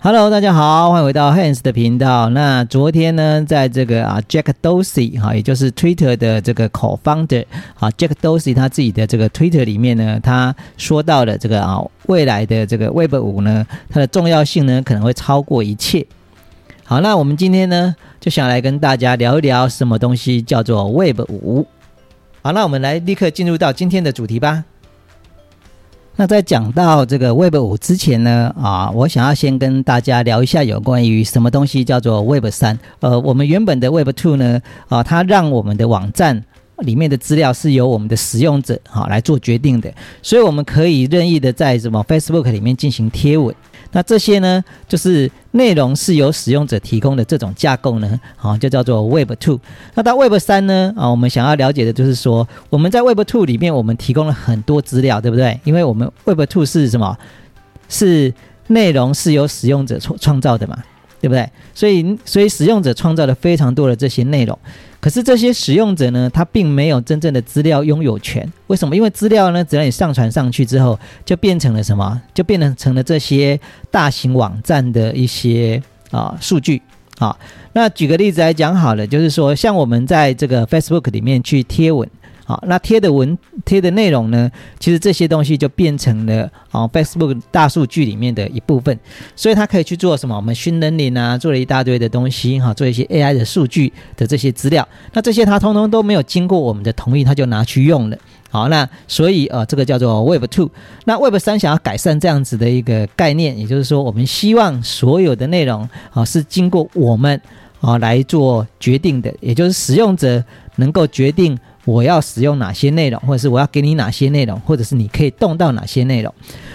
Hello，大家好，欢迎回到 Hans 的频道。那昨天呢，在这个啊，Jack Dorsey 哈，也就是 Twitter 的这个 Co-founder 啊，Jack Dorsey 他自己的这个 Twitter 里面呢，他说到了这个啊，未来的这个 Web 五呢，它的重要性呢，可能会超过一切。好，那我们今天呢，就想来跟大家聊一聊什么东西叫做 Web 五。好，那我们来立刻进入到今天的主题吧。那在讲到这个 Web 五之前呢，啊，我想要先跟大家聊一下有关于什么东西叫做 Web 三。呃，我们原本的 Web two 呢，啊，它让我们的网站里面的资料是由我们的使用者啊来做决定的，所以我们可以任意的在什么 Facebook 里面进行贴文。那这些呢，就是内容是由使用者提供的这种架构呢，啊，就叫做 Web Two。那到 Web 三呢，啊，我们想要了解的就是说，我们在 Web Two 里面，我们提供了很多资料，对不对？因为我们 Web Two 是什么？是内容是由使用者创创造的嘛，对不对？所以，所以使用者创造了非常多的这些内容。可是这些使用者呢，他并没有真正的资料拥有权。为什么？因为资料呢，只要你上传上去之后，就变成了什么？就变成成了这些大型网站的一些啊数据啊。那举个例子来讲好了，就是说，像我们在这个 Facebook 里面去贴文。好，那贴的文贴的内容呢？其实这些东西就变成了啊，Facebook 大数据里面的一部分，所以它可以去做什么？我们训能力啊，做了一大堆的东西哈，做一些 AI 的数据的这些资料。那这些它通通都没有经过我们的同意，它就拿去用了。好，那所以呃，这个叫做 Web Two。那 Web 三想要改善这样子的一个概念，也就是说，我们希望所有的内容啊是经过我们啊来做决定的，也就是使用者能够决定。我要使用哪些内容，或者是我要给你哪些内容，或者是你可以动到哪些内容，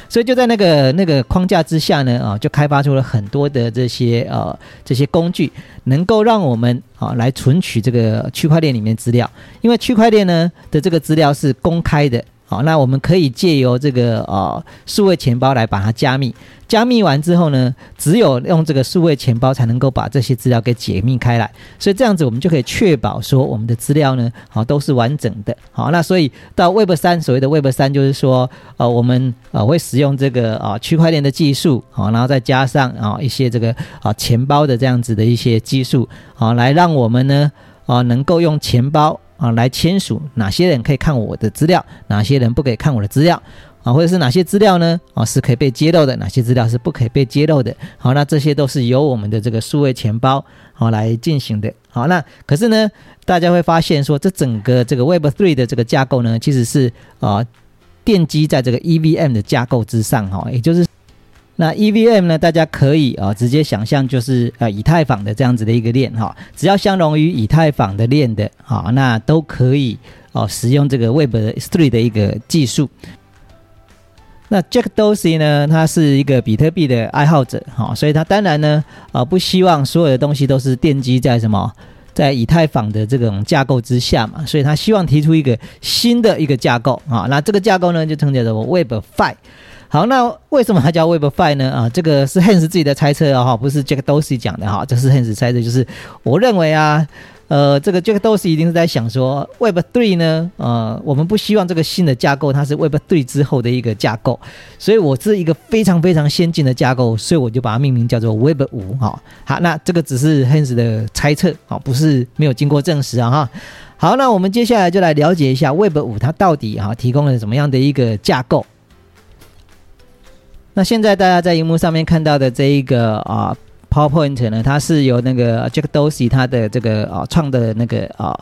所以就在那个那个框架之下呢，啊，就开发出了很多的这些呃这些工具，能够让我们啊来存取这个区块链里面资料，因为区块链呢的这个资料是公开的。好，那我们可以借由这个呃数位钱包来把它加密。加密完之后呢，只有用这个数位钱包才能够把这些资料给解密开来。所以这样子我们就可以确保说我们的资料呢，好都是完整的。好，那所以到 Web 三，所谓的 Web 三就是说，呃，我们呃会使用这个啊区块链的技术，好，然后再加上啊一些这个啊钱包的这样子的一些技术，好，来让我们呢啊能够用钱包。啊，来签署哪些人可以看我的资料，哪些人不可以看我的资料啊？或者是哪些资料呢？啊，是可以被揭露的，哪些资料是不可以被揭露的？好，那这些都是由我们的这个数位钱包好来进行的。好，那可是呢，大家会发现说，这整个这个 Web Three 的这个架构呢，其实是啊奠基在这个 EVM 的架构之上哈，也就是。那 EVM 呢？大家可以啊直接想象就是呃以太坊的这样子的一个链哈，只要相容于以太坊的链的啊，那都可以哦使用这个 Web Three 的一个技术。那 Jack Dorsey 呢，他是一个比特币的爱好者哈，所以他当然呢啊不希望所有的东西都是奠基在什么在以太坊的这种架构之下嘛，所以他希望提出一个新的一个架构啊，那这个架构呢就称叫做 Web Five。好，那为什么它叫 Web5 呢？啊，这个是 Hans 自己的猜测啊，哈，不是 Jack Dorsey 讲的哈，这是 Hans 猜测，就是我认为啊，呃，这个 Jack Dorsey 一定是在想说，Web3 呢，呃，我们不希望这个新的架构它是 Web3 之后的一个架构，所以我是一个非常非常先进的架构，所以我就把它命名叫做 Web5 哈。好，那这个只是 Hans 的猜测啊，不是没有经过证实啊哈。好，那我们接下来就来了解一下 Web5 它到底哈提供了什么样的一个架构。那现在大家在荧幕上面看到的这一个啊，PowerPoint 呢，它是由那个 Jack Dorsey 他的这个啊创的那个啊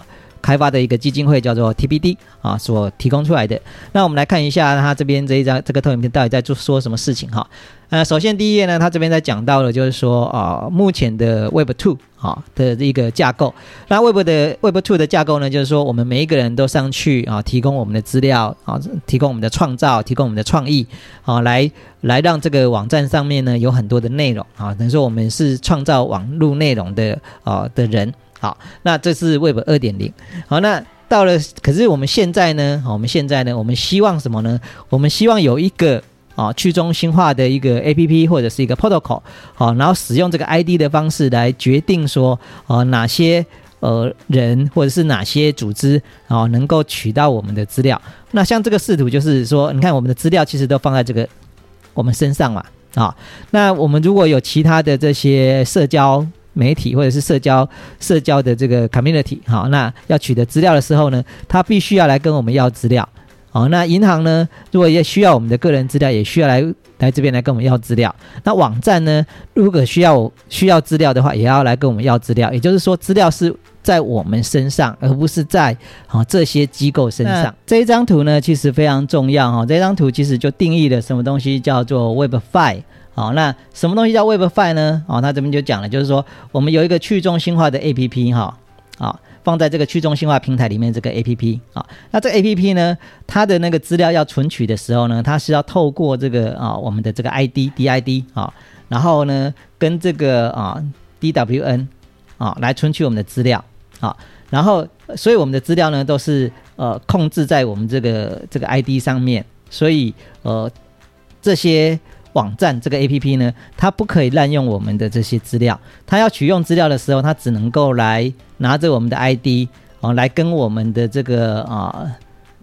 开发的一个基金会叫做 TBD 啊所提供出来的。那我们来看一下他这边这一张这个投影片到底在做说什么事情哈。呃，首先第一页呢，他这边在讲到了，就是说啊，目前的 Web Two 啊的一个架构。那 Web 的 Web Two 的架构呢，就是说我们每一个人都上去啊，提供我们的资料啊，提供我们的创造，提供我们的创意啊，来来让这个网站上面呢有很多的内容啊，等于说我们是创造网络内容的啊的人。好，那这是 Web 二点零。好，那到了，可是我们现在呢，好我们现在呢，我们希望什么呢？我们希望有一个。啊，去中心化的一个 A P P 或者是一个 protocol，好，然后使用这个 I D 的方式来决定说，呃，哪些呃人或者是哪些组织啊能够取到我们的资料。那像这个视图就是说，你看我们的资料其实都放在这个我们身上嘛，啊。那我们如果有其他的这些社交媒体或者是社交社交的这个 community，好，那要取得资料的时候呢，他必须要来跟我们要资料。好，那银行呢？如果也需要我们的个人资料，也需要来来这边来跟我们要资料。那网站呢？如果需要需要资料的话，也要来跟我们要资料。也就是说，资料是在我们身上，而不是在啊这些机构身上。这一张图呢，其实非常重要哈。这张图其实就定义了什么东西叫做 WebFi。好，那什么东西叫 WebFi 呢？哦，他这边就讲了，就是说我们有一个去中心化的 APP 哈，啊。放在这个去中心化平台里面，这个 A P P 啊，那这 A P P 呢，它的那个资料要存取的时候呢，它是要透过这个啊，我们的这个 I D D I D 啊，然后呢，跟这个啊 D W N 啊来存取我们的资料啊，然后所以我们的资料呢都是呃控制在我们这个这个 I D 上面，所以呃这些。网站这个 A P P 呢，它不可以滥用我们的这些资料。它要取用资料的时候，它只能够来拿着我们的 I D 哦，来跟我们的这个啊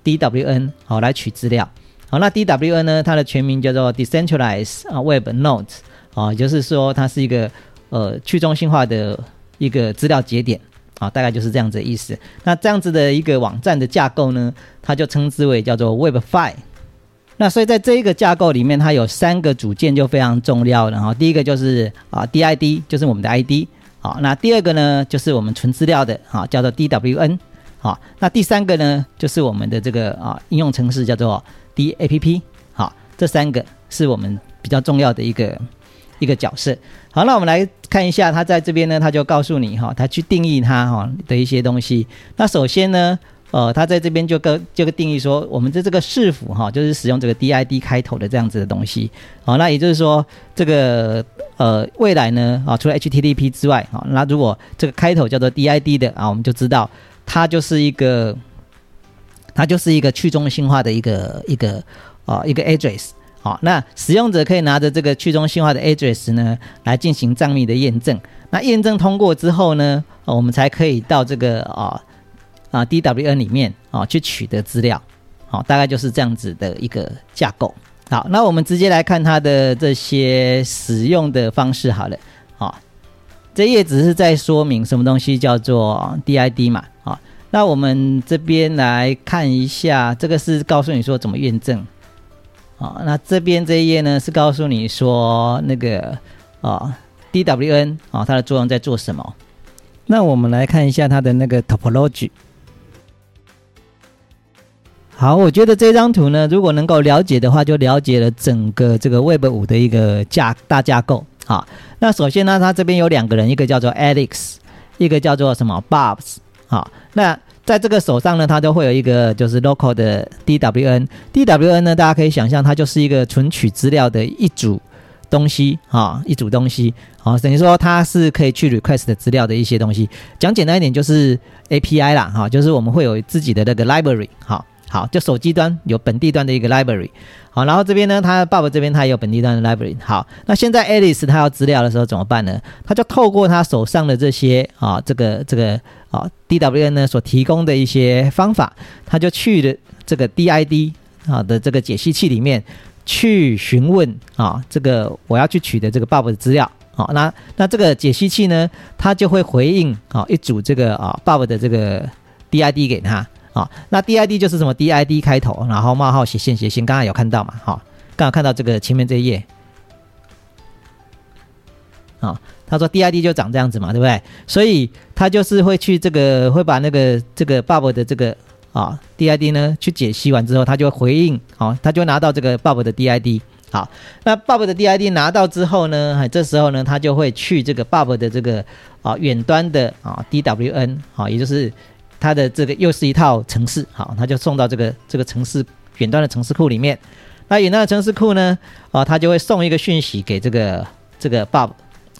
D W N 好来取资料。好，那 D W N 呢，它的全名叫做 Decentralized 啊 Web Node 啊，就是说它是一个呃去中心化的一个资料节点啊，大概就是这样子的意思。那这样子的一个网站的架构呢，它就称之为叫做 Web Fi。那所以在这一个架构里面，它有三个组件就非常重要了哈。第一个就是啊 DID，就是我们的 ID，好，那第二个呢就是我们存资料的啊，叫做 DWN，好，那第三个呢就是我们的这个啊应用程式叫做 DAPP，好，这三个是我们比较重要的一个一个角色。好，那我们来看一下，它在这边呢，它就告诉你哈，它去定义它哈的一些东西。那首先呢。呃，他在这边就跟这个定义说，我们的这个视符哈，就是使用这个 DID 开头的这样子的东西。好，那也就是说，这个呃未来呢啊，除了 HTTP 之外，好，那如果这个开头叫做 DID 的啊，我们就知道它就是一个它就是一个去中心化的一个一个啊一个 address。好，那使用者可以拿着这个去中心化的 address 呢来进行账密的验证。那验证通过之后呢，我们才可以到这个啊。啊，DWN 里面啊去取得资料，好，大概就是这样子的一个架构。好，那我们直接来看它的这些使用的方式。好了，好，这页只是在说明什么东西叫做 DID 嘛。好，那我们这边来看一下，这个是告诉你说怎么验证。好，那这边这一页呢是告诉你说那个啊 DWN 啊它的作用在做什么。那我们来看一下它的那个 topology。好，我觉得这张图呢，如果能够了解的话，就了解了整个这个 Web 五的一个架大架构。好，那首先呢，它这边有两个人，一个叫做 Alex，一个叫做什么 Bobs。好，那在这个手上呢，它都会有一个就是 local 的 DWN。DWN 呢，大家可以想象，它就是一个存取资料的一组东西啊，一组东西。好，等于说它是可以去 request 的资料的一些东西。讲简单一点，就是 API 啦，哈，就是我们会有自己的那个 library。哈。好，就手机端有本地端的一个 library，好，然后这边呢，他爸爸这边他也有本地端的 library。好，那现在 Alice 他要资料的时候怎么办呢？他就透过他手上的这些啊，这个这个啊 DWN 呢所提供的一些方法，他就去的这个 DID 啊的这个解析器里面去询问啊，这个我要去取的这个爸爸的资料。好，那那这个解析器呢，它就会回应啊一组这个啊爸爸的这个 DID 给他。啊，那 DID 就是什么 DID 开头，然后冒号斜线斜线，刚刚有看到嘛？哈，刚好看到这个前面这一页。啊，他说 DID 就长这样子嘛，对不对？所以他就是会去这个，会把那个这个 Bob 的这个啊 DID 呢去解析完之后，他就回应，好，他就拿到这个 Bob 的 DID。好，那 Bob 的 DID 拿到之后呢，这时候呢，他就会去这个 Bob 的这个啊远端的啊 DWN，好，也就是。它的这个又是一套程式，好，它就送到这个这个城市远端的城市库里面。那远端的城市库呢，啊，它就会送一个讯息给这个这个 Bob，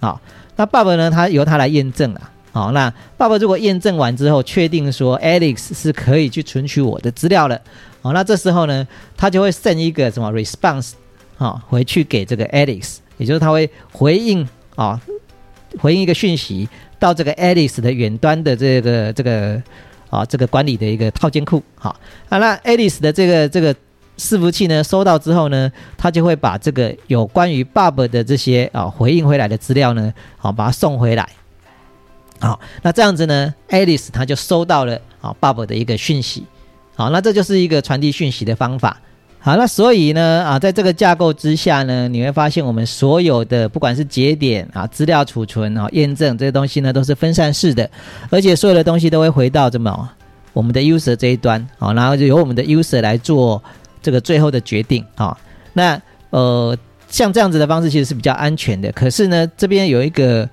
好，那 Bob 呢，他由他来验证了，好，那 Bob 如果验证完之后，确定说 Alex 是可以去存取我的资料了，好，那这时候呢，他就会 send 一个什么 response，啊，回去给这个 Alex，也就是他会回应啊，回应一个讯息到这个 Alex 的远端的这个这个。啊，这个管理的一个套件库，好啊，那 Alice 的这个这个伺服器呢收到之后呢，它就会把这个有关于 Bob 的这些啊回应回来的资料呢，好把它送回来。好，那这样子呢，Alice 他就收到了啊 Bob 的一个讯息。好，那这就是一个传递讯息的方法。好，那所以呢，啊，在这个架构之下呢，你会发现我们所有的不管是节点啊、资料储存啊、验证这些东西呢，都是分散式的，而且所有的东西都会回到这么我们的 user 这一端，好，然后就由我们的 user 来做这个最后的决定，好，那呃，像这样子的方式其实是比较安全的，可是呢，这边有一个。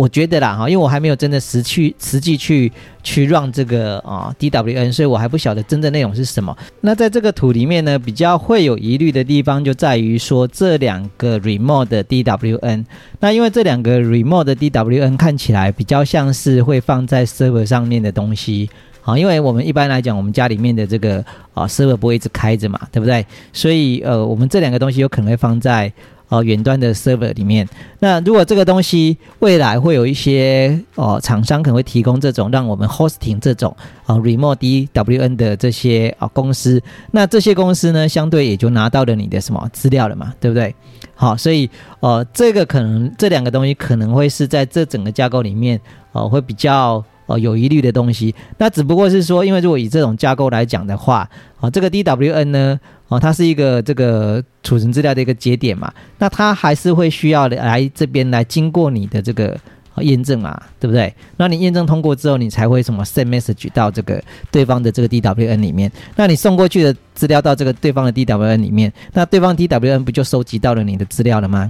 我觉得啦哈，因为我还没有真的实去实际去去让这个啊 DWN，所以我还不晓得真正内容是什么。那在这个图里面呢，比较会有疑虑的地方就在于说这两个 remote 的 DWN。那因为这两个 remote 的 DWN 看起来比较像是会放在 server 上面的东西啊，因为我们一般来讲，我们家里面的这个啊 server 不会一直开着嘛，对不对？所以呃，我们这两个东西有可能会放在。哦，远端的 server 里面，那如果这个东西未来会有一些哦，厂商可能会提供这种让我们 hosting 这种啊 remote DWN 的这些啊公司，那这些公司呢，相对也就拿到了你的什么资料了嘛，对不对？好，所以呃，这个可能这两个东西可能会是在这整个架构里面哦，会比较哦有疑虑的东西。那只不过是说，因为如果以这种架构来讲的话，啊，这个 DWN 呢。哦，它是一个这个储存资料的一个节点嘛，那它还是会需要来这边来经过你的这个验证嘛，对不对？那你验证通过之后，你才会什么 send message 到这个对方的这个 DWN 里面。那你送过去的资料到这个对方的 DWN 里面，那对方 DWN 不就收集到了你的资料了吗？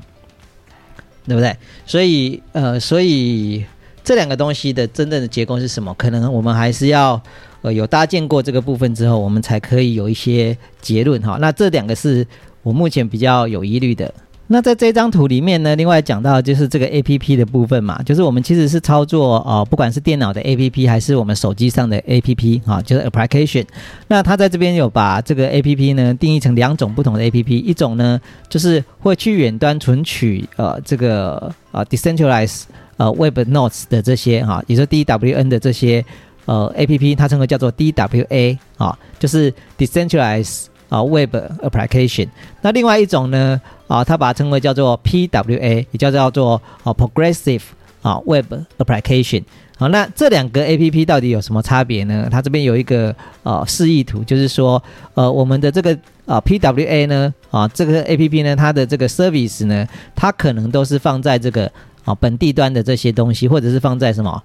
对不对？所以呃，所以这两个东西的真正的结构是什么？可能我们还是要。呃，有搭建过这个部分之后，我们才可以有一些结论哈。那这两个是我目前比较有疑虑的。那在这张图里面呢，另外讲到就是这个 A P P 的部分嘛，就是我们其实是操作呃，不管是电脑的 A P P 还是我们手机上的 A P P 哈，就是 application。那它在这边有把这个 A P P 呢定义成两种不同的 A P P，一种呢就是会去远端存取呃这个呃 decentralized 呃 Web Notes 的这些哈，也就是 D W N 的这些。呃，A P P 它称为叫做 D W A 啊，就是 Decentralized 啊 Web Application。那另外一种呢啊，它把它称为叫做 P W A，也叫叫做啊 Progressive 啊 Web Application。好，那这两个 A P P 到底有什么差别呢？它这边有一个呃示意图，就是说呃我们的这个啊 P W A 呢啊这个 A P P 呢，它的这个 service 呢，它可能都是放在这个啊本地端的这些东西，或者是放在什么？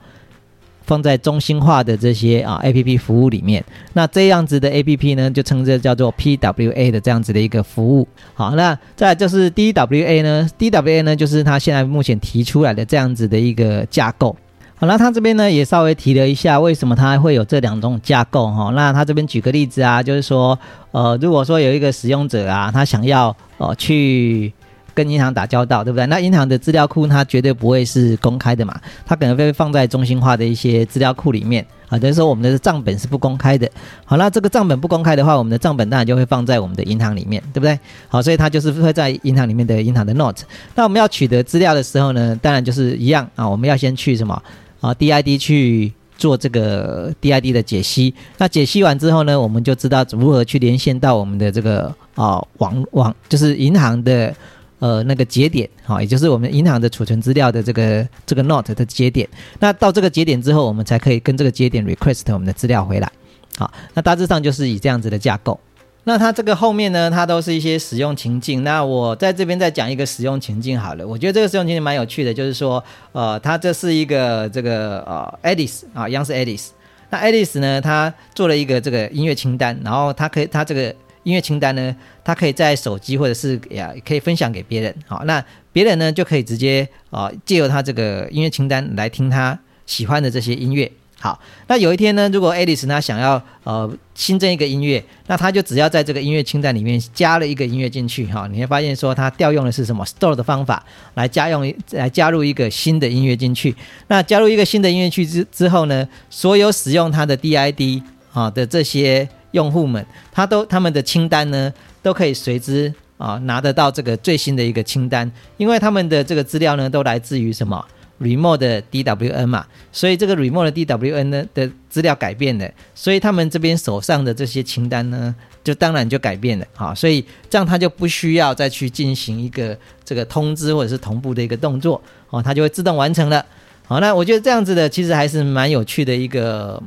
放在中心化的这些啊 A P P 服务里面，那这样子的 A P P 呢，就称之叫做 P W A 的这样子的一个服务。好，那再就是 D W A 呢，D W A 呢就是它现在目前提出来的这样子的一个架构。好，那他这边呢也稍微提了一下，为什么它会有这两种架构哈？那他这边举个例子啊，就是说，呃，如果说有一个使用者啊，他想要呃去。跟银行打交道，对不对？那银行的资料库它绝对不会是公开的嘛，它可能会放在中心化的一些资料库里面啊。等于说我们的账本是不公开的。好，那这个账本不公开的话，我们的账本当然就会放在我们的银行里面，对不对？好，所以它就是会在银行里面的银行的 note。那我们要取得资料的时候呢，当然就是一样啊，我们要先去什么啊？DID 去做这个 DID 的解析。那解析完之后呢，我们就知道如何去连线到我们的这个啊网网，就是银行的。呃，那个节点，好，也就是我们银行的储存资料的这个这个 note 的节点。那到这个节点之后，我们才可以跟这个节点 request 我们的资料回来。好，那大致上就是以这样子的架构。那它这个后面呢，它都是一些使用情境。那我在这边再讲一个使用情境好了。我觉得这个使用情境蛮有趣的，就是说，呃，它这是一个这个呃，Alice 啊，央视 Alice。那 Alice 呢，它做了一个这个音乐清单，然后它可以，它这个。音乐清单呢，它可以在手机或者是呀，可以分享给别人。好，那别人呢就可以直接啊，借由他这个音乐清单来听他喜欢的这些音乐。好，那有一天呢，如果 Alice 他想要呃新增一个音乐，那他就只要在这个音乐清单里面加了一个音乐进去哈，你会发现说他调用的是什么 Store 的方法来加用来加入一个新的音乐进去。那加入一个新的音乐去之之后呢，所有使用它的 DID 啊的这些。用户们，他都他们的清单呢，都可以随之啊拿得到这个最新的一个清单，因为他们的这个资料呢，都来自于什么？Remote 的 DWN 嘛，所以这个 remote 的 DWN 呢的资料改变了，所以他们这边手上的这些清单呢，就当然就改变了，好，所以这样他就不需要再去进行一个这个通知或者是同步的一个动作，哦，它就会自动完成了，好，那我觉得这样子的其实还是蛮有趣的一个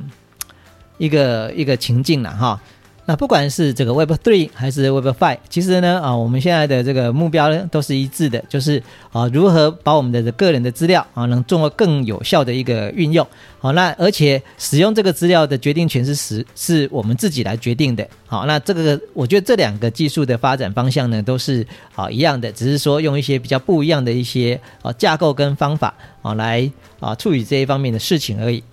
一个一个情境了哈。那不管是这个 Web Three 还是 Web Five，其实呢啊，我们现在的这个目标呢都是一致的，就是啊如何把我们的个人的资料啊能做更有效的一个运用。好，那而且使用这个资料的决定权是是是我们自己来决定的。好，那这个我觉得这两个技术的发展方向呢都是啊一样的，只是说用一些比较不一样的一些啊架构跟方法啊来啊处理这一方面的事情而已。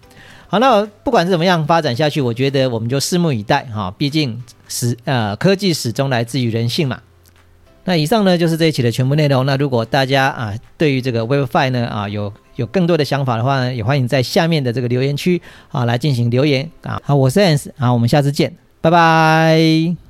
好，那不管是怎么样发展下去，我觉得我们就拭目以待哈。毕竟始呃科技始终来自于人性嘛。那以上呢就是这一期的全部内容。那如果大家啊对于这个 WiFi 呢啊有有更多的想法的话呢，也欢迎在下面的这个留言区啊来进行留言啊。好，我是 Ans 啊，我们下次见，拜拜。